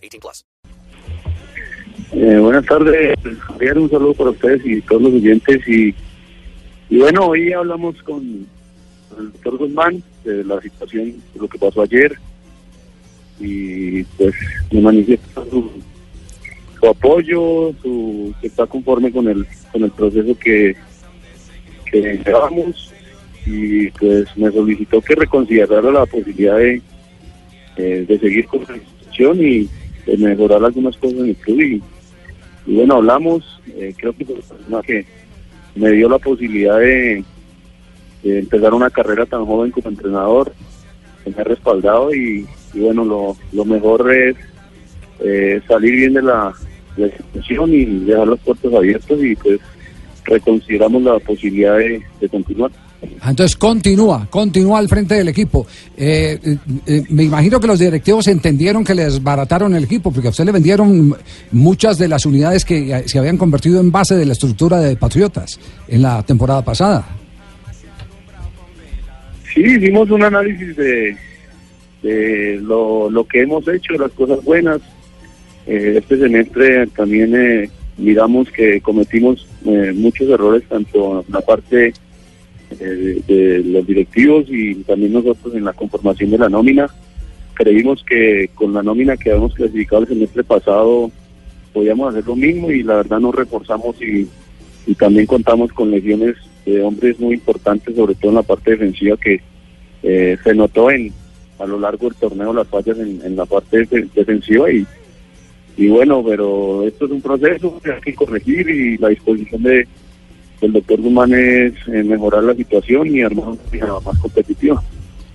18 plus. Eh, buenas tardes, Javier, un saludo para ustedes y todos los oyentes. Y, y bueno, hoy hablamos con, el doctor Guzmán de la situación, de lo que pasó ayer. Y pues me manifiesta su, su apoyo, su, que está conforme con el, con el proceso que, que llevamos. Y pues me solicitó que reconsiderara la posibilidad de, eh, de seguir con la institución y de mejorar algunas cosas en el club. Y, bueno, hablamos, eh, creo que persona que me dio la posibilidad de, empezar una carrera tan joven como entrenador, que me ha respaldado y, bueno, lo, lo mejor es eh, salir bien de la, situación y dejar las puertas abiertas y pues reconsideramos la posibilidad de continuar. Entonces continúa, continúa al frente del equipo. Eh, eh, eh, me imagino que los directivos entendieron que les barataron el equipo, porque a usted le vendieron muchas de las unidades que se habían convertido en base de la estructura de Patriotas en la temporada pasada. Sí, hicimos un análisis de, de lo, que hemos hecho, las cosas buenas. Eh, este semestre también eh, miramos que cometimos muchos errores, tanto en la parte eh, de los directivos y también nosotros en la conformación de la nómina. Creímos que con la nómina que habíamos clasificado el semestre pasado podíamos hacer lo mismo y la verdad nos reforzamos y, y también contamos con lesiones de hombres muy importantes, sobre todo en la parte defensiva que eh, se notó en a lo largo del torneo las fallas en, en la parte de- defensiva y, y bueno, pero esto es un proceso que hay que corregir y la disposición de del doctor Guzmán es eh, mejorar la situación y armar una liga más competitiva.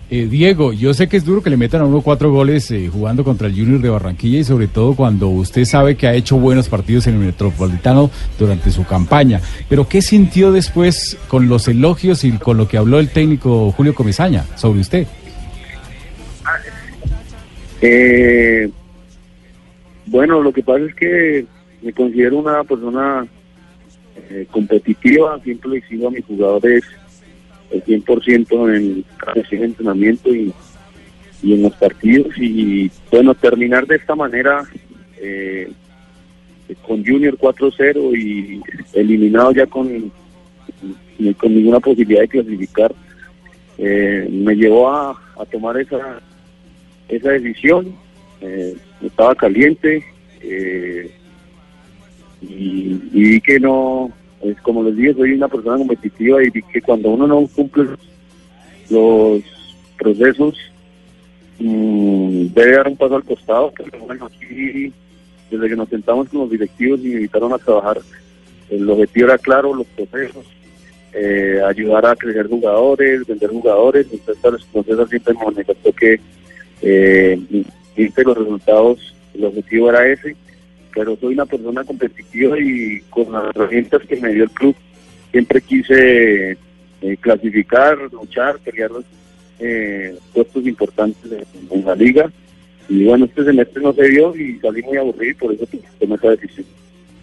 Eh, Diego, yo sé que es duro que le metan a uno cuatro goles eh, jugando contra el Junior de Barranquilla y sobre todo cuando usted sabe que ha hecho buenos partidos en el Metropolitano durante su campaña. Pero ¿qué sintió después con los elogios y con lo que habló el técnico Julio Comesaña sobre usted? Eh, bueno, lo que pasa es que me considero una persona eh, competitiva, siempre le exijo a mis jugadores el 100% en de entrenamiento y, y en los partidos y bueno, terminar de esta manera eh, con Junior 4-0 y eliminado ya con, con ninguna posibilidad de clasificar, eh, me llevó a, a tomar esa esa decisión. Eh, estaba caliente eh, y, y vi que no, es como les dije, soy una persona competitiva y vi que cuando uno no cumple los procesos, mm, debe dar un paso al costado. Pero bueno, aquí, desde que nos sentamos con los directivos y me invitaron a trabajar, el objetivo era claro, los procesos. eh, ayudar a crecer jugadores, vender jugadores, entonces entonces siempre me manifestó que eh, los resultados, el objetivo era ese, pero soy una persona competitiva y con las herramientas que me dio el club siempre quise eh, clasificar, luchar, pelear los eh, puestos importantes en, la liga y bueno, este semestre no se dio y salí muy aburrido y por eso tomé esa decisión.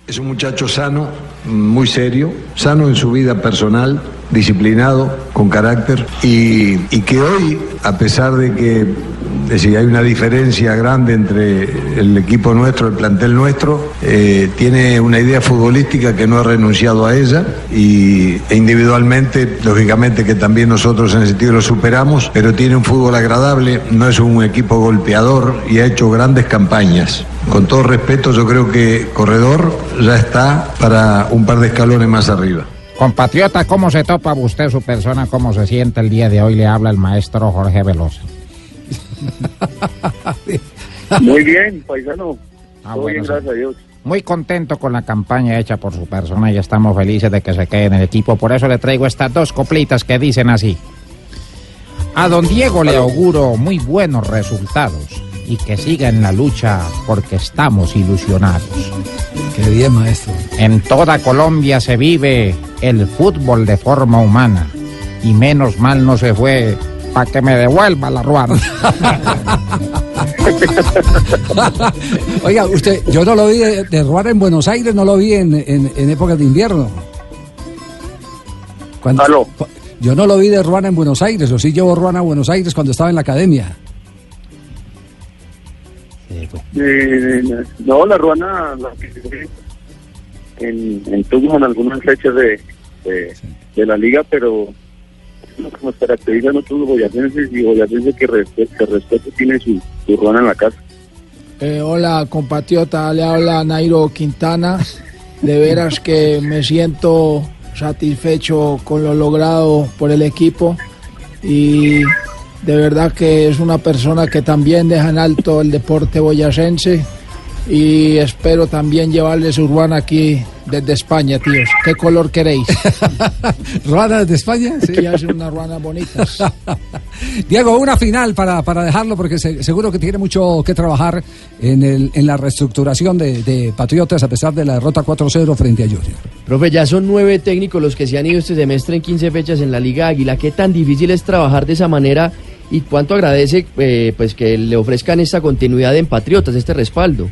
Es un muchacho sano, muy serio, sano en su vida personal, disciplinado, con carácter y, y que hoy, a pesar de que es decir, hay una diferencia grande entre el equipo nuestro, el plantel nuestro, eh, tiene una idea futbolística que no ha renunciado a ella y e individualmente, lógicamente que también nosotros en ese sentido lo superamos, pero tiene un fútbol agradable, no es un equipo golpeador y ha hecho grandes campañas. Con todo respeto, yo creo que Corredor ya está para un par de escalones más arriba. Compatriota, ¿cómo se topa usted su persona? ¿Cómo se siente el día de hoy? Le habla el maestro Jorge Veloso. Muy bien, paisano. Ah, Todo bueno, bien, sí. gracias a Dios. Muy contento con la campaña hecha por su persona y estamos felices de que se quede en el equipo. Por eso le traigo estas dos coplitas que dicen así. A don Diego le auguro muy buenos resultados y que siga en la lucha porque estamos ilusionados. Qué bien, maestro. En toda Colombia se vive el fútbol de forma humana y menos mal no se fue para que me devuelva la ruana. Oiga, usted, yo no lo vi de, de Ruana en Buenos Aires, no lo vi en, en, en épocas de invierno. Cuando- Aló. Yo no lo vi de Ruana en Buenos Aires, o sí llevo Ruana a Buenos Aires cuando estaba en la academia. Eh, no, la ruana la en, en Tucumán en algunas fechas de, de, de la liga, pero lo que nos a nosotros los boyacenses y boyacenses que respete, que tiene su, su ruana en la casa. Eh, hola compatriota, le habla Nairo Quintana. De veras que me siento satisfecho con lo logrado por el equipo y de verdad que es una persona que también deja en alto el deporte boyacense y espero también llevarles urbana aquí desde España, tíos. ¿Qué color queréis? ¿Ruana de España? Sí. Hacen unas ruanas bonitas. Diego, una final para, para dejarlo, porque se- seguro que tiene mucho que trabajar en, el, en la reestructuración de, de Patriotas a pesar de la derrota 4-0 frente a Junior. Profe, ya son nueve técnicos los que se han ido este semestre en 15 fechas en la Liga Águila. ¿Qué tan difícil es trabajar de esa manera y cuánto agradece eh, pues que le ofrezcan esta continuidad en Patriotas, este respaldo?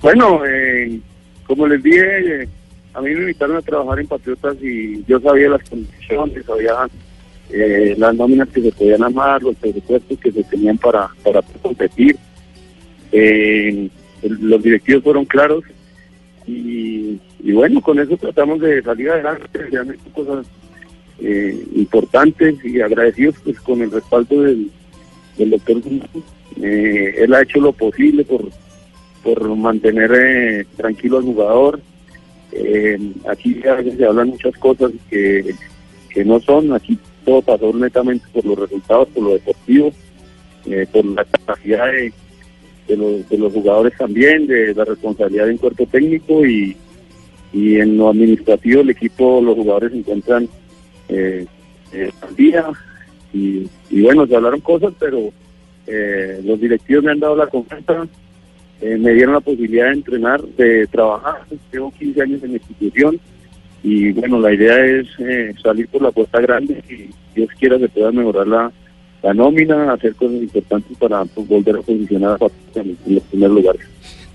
Bueno, eh, como les dije, a mí me invitaron a trabajar en Patriotas y yo sabía las condiciones, sabía eh, las nóminas que se podían amar, los presupuestos que se tenían para, para competir. Eh, los directivos fueron claros y, y bueno, con eso tratamos de salir adelante, se han hecho cosas eh, importantes y agradecidos pues con el respaldo del, del doctor. Eh, él ha hecho lo posible por por mantener eh, tranquilo al jugador. Eh, aquí a veces se hablan muchas cosas que, que no son, aquí todo pasó netamente por los resultados, por lo deportivo, eh, por la capacidad de, los, de los jugadores también, de la responsabilidad de un cuerpo técnico y, y en lo administrativo el equipo, los jugadores se encuentran eh, eh, al y, y bueno, se hablaron cosas, pero los directivos me han dado la confianza, eh, me dieron la posibilidad de entrenar, de trabajar. Llevo 15 años en la institución y bueno, la idea es eh, salir por la puerta grande y Dios quiera se pueda mejorar la, la nómina, hacer cosas importantes para pues, volver a posicionar en, los primeros lugares.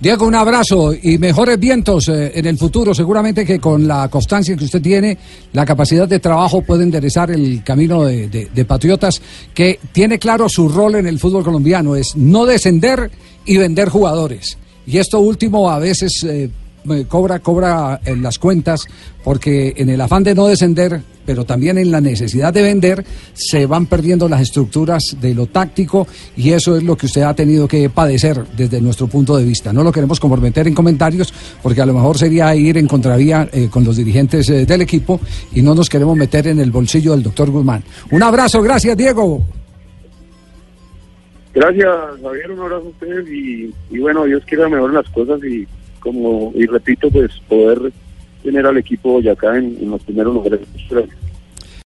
Diego, un abrazo y mejores vientos eh, en el futuro. Seguramente que con la constancia que usted tiene, la capacidad de trabajo puede enderezar el camino de, de- Patriotas, que tiene claro su rol en el fútbol colombiano, es no descender y vender jugadores. Y esto último a veces eh, cobra, cobra en las cuentas, porque en el afán de no descender, pero también en la necesidad de vender, se van perdiendo las estructuras de lo táctico y eso es lo que usted ha tenido que padecer desde nuestro punto de vista. No lo queremos comprometer en comentarios, porque a lo mejor sería ir en contravía eh, con los dirigentes eh, del equipo y no nos queremos meter en el bolsillo del doctor Guzmán. Un abrazo, gracias Diego. Gracias, Javier, un abrazo a ustedes y, y bueno, Dios quiera mejorar las cosas y como y repito, pues poder tener al equipo Boyacá en, en los primeros lugares.